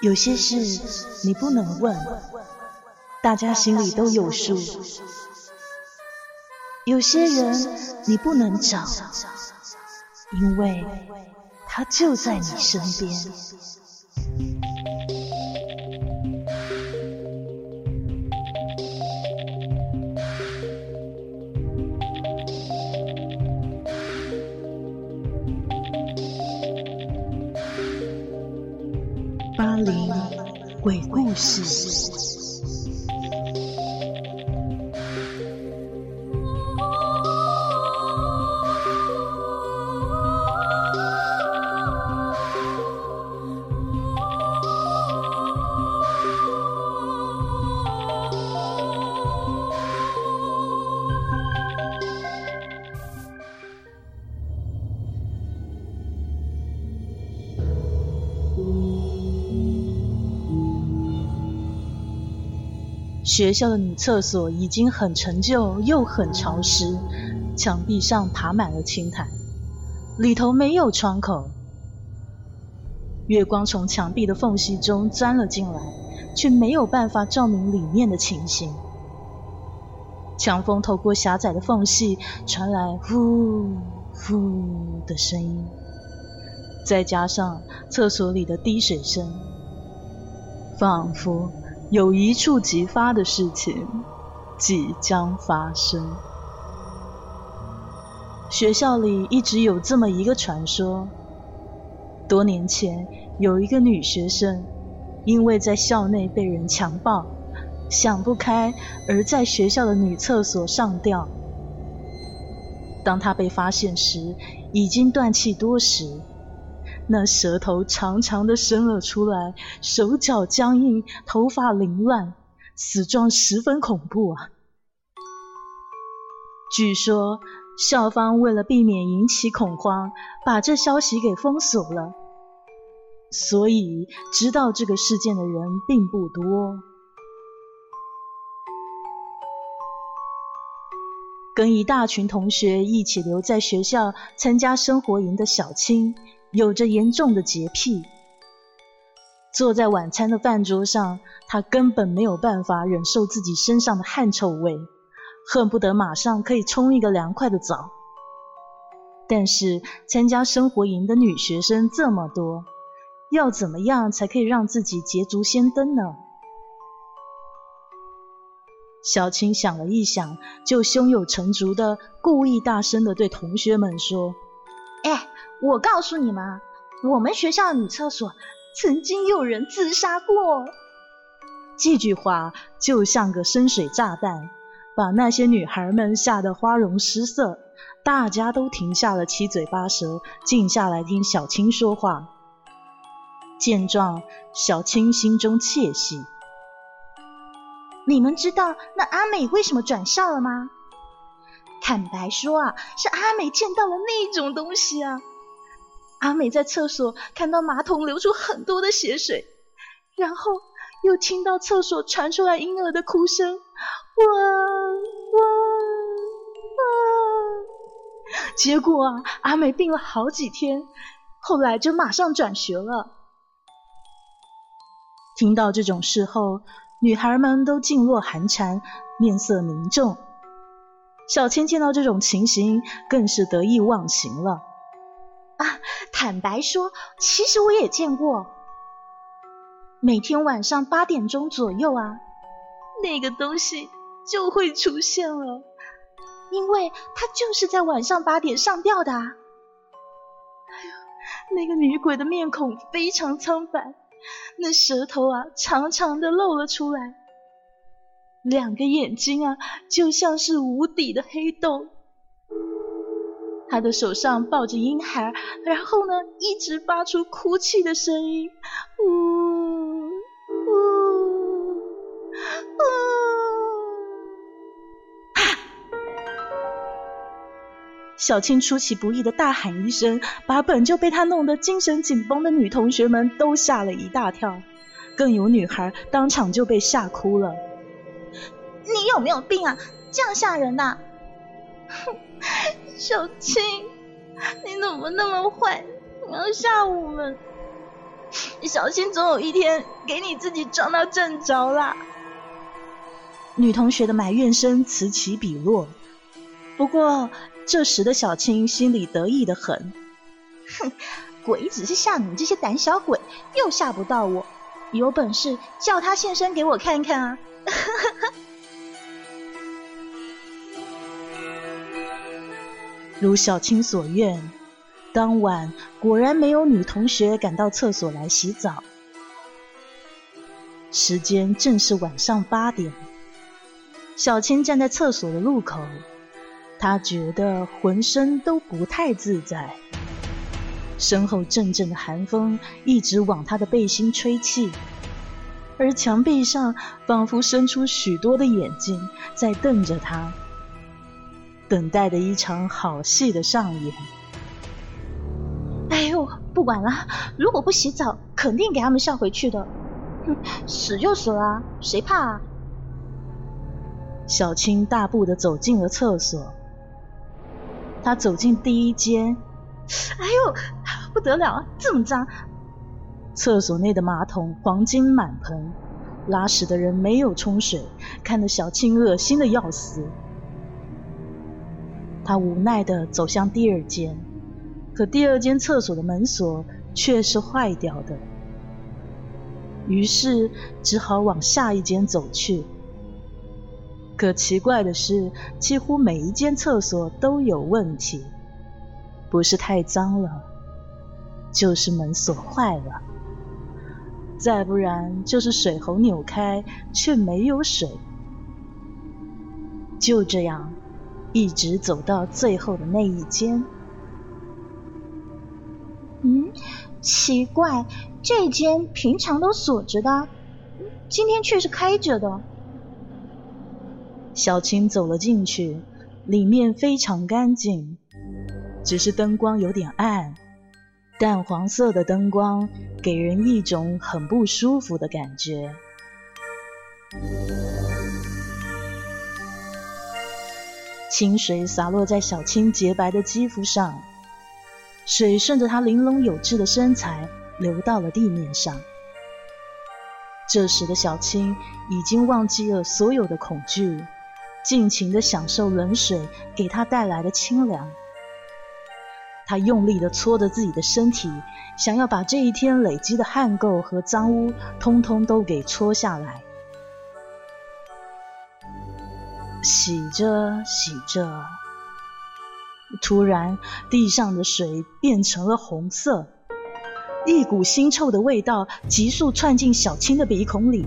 有些事你不能问，大家心里都有数；有些人你不能找，因为他就在你身边。鬼故事。学校的女厕所已经很陈旧又很潮湿，墙壁上爬满了青苔，里头没有窗口。月光从墙壁的缝隙中钻了进来，却没有办法照明里面的情形。强风透过狭窄的缝隙传来呼呼的声音，再加上厕所里的滴水声，仿佛……有一触即发的事情即将发生。学校里一直有这么一个传说：多年前有一个女学生，因为在校内被人强暴，想不开而在学校的女厕所上吊。当她被发现时，已经断气多时。那舌头长长的伸了出来，手脚僵硬，头发凌乱，死状十分恐怖啊！据说校方为了避免引起恐慌，把这消息给封锁了，所以知道这个事件的人并不多。跟一大群同学一起留在学校参加生活营的小青。有着严重的洁癖，坐在晚餐的饭桌上，他根本没有办法忍受自己身上的汗臭味，恨不得马上可以冲一个凉快的澡。但是参加生活营的女学生这么多，要怎么样才可以让自己捷足先登呢？小青想了一想，就胸有成竹的故意大声的对同学们说：“哎。”我告诉你们，我们学校女厕所曾经有人自杀过。这句话就像个深水炸弹，把那些女孩们吓得花容失色。大家都停下了七嘴八舌，静下来听小青说话。见状，小青心中窃喜。你们知道那阿美为什么转校了吗？坦白说啊，是阿美见到了那种东西啊。阿美在厕所看到马桶流出很多的血水，然后又听到厕所传出来婴儿的哭声，哇哇哇！结果啊，阿美病了好几天，后来就马上转学了。听到这种事后，女孩们都噤若寒蝉，面色凝重。小千见到这种情形，更是得意忘形了。啊，坦白说，其实我也见过。每天晚上八点钟左右啊，那个东西就会出现了，因为它就是在晚上八点上吊的。哎呦，那个女鬼的面孔非常苍白，那舌头啊长长的露了出来，两个眼睛啊就像是无底的黑洞。他的手上抱着婴孩，然后呢，一直发出哭泣的声音，呜呜呜！小青出其不意的大喊一声，把本就被他弄得精神紧绷的女同学们都吓了一大跳，更有女孩当场就被吓哭了。你有没有病啊？这样吓人呐！哼！小青，你怎么那么坏？你要吓我们？小青总有一天给你自己撞到正着啦。女同学的埋怨声此起彼落。不过这时的小青心里得意的很，哼，鬼只是吓你们这些胆小鬼，又吓不到我。有本事叫他现身给我看看啊！如小青所愿，当晚果然没有女同学赶到厕所来洗澡。时间正是晚上八点，小青站在厕所的路口，她觉得浑身都不太自在，身后阵阵的寒风一直往她的背心吹气，而墙壁上仿佛伸出许多的眼睛在瞪着她。等待的一场好戏的上演。哎呦，不管了，如果不洗澡，肯定给他们笑回去的。哼，死就死了，谁怕啊？小青大步的走进了厕所。他走进第一间，哎呦，不得了，这么脏！厕所内的马桶黄金满盆，拉屎的人没有冲水，看得小青恶心的要死。他无奈的走向第二间，可第二间厕所的门锁却是坏掉的，于是只好往下一间走去。可奇怪的是，几乎每一间厕所都有问题，不是太脏了，就是门锁坏了，再不然就是水喉扭开却没有水。就这样。一直走到最后的那一间。嗯，奇怪，这间平常都锁着的，今天却是开着的。小青走了进去，里面非常干净，只是灯光有点暗，淡黄色的灯光给人一种很不舒服的感觉。清水洒落在小青洁白的肌肤上，水顺着她玲珑有致的身材流到了地面上。这时的小青已经忘记了所有的恐惧，尽情的享受冷水给她带来的清凉。她用力的搓着自己的身体，想要把这一天累积的汗垢和脏污通通都给搓下来。洗着洗着，突然地上的水变成了红色，一股腥臭的味道急速窜进小青的鼻孔里。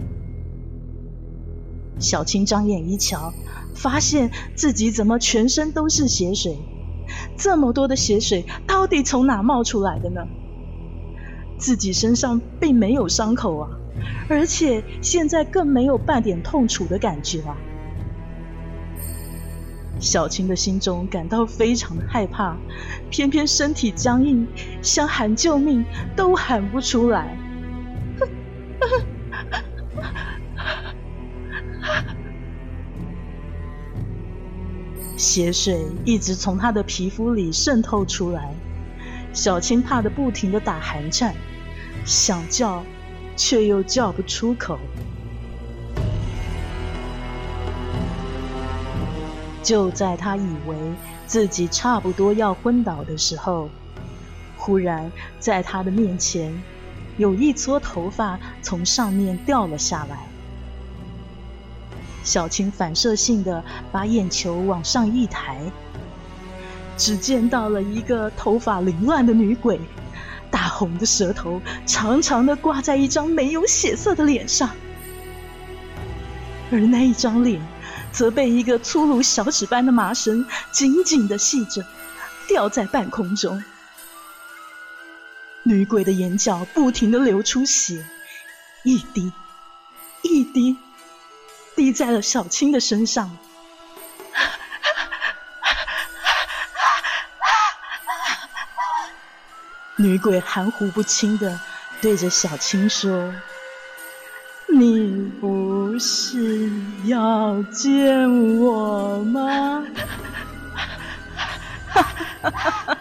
小青张眼一瞧，发现自己怎么全身都是血水，这么多的血水到底从哪冒出来的呢？自己身上并没有伤口啊，而且现在更没有半点痛楚的感觉啊。小青的心中感到非常的害怕，偏偏身体僵硬，想喊救命都喊不出来。血水一直从他的皮肤里渗透出来，小青怕的不停的打寒颤，想叫，却又叫不出口。就在他以为自己差不多要昏倒的时候，忽然在他的面前有一撮头发从上面掉了下来。小青反射性的把眼球往上一抬，只见到了一个头发凌乱的女鬼，大红的舌头长长的挂在一张没有血色的脸上，而那一张脸。则被一个粗如小指般的麻绳紧紧的系着，吊在半空中。女鬼的眼角不停的流出血，一滴，一滴，滴在了小青的身上。女鬼含糊不清的对着小青说。你不是要见我吗？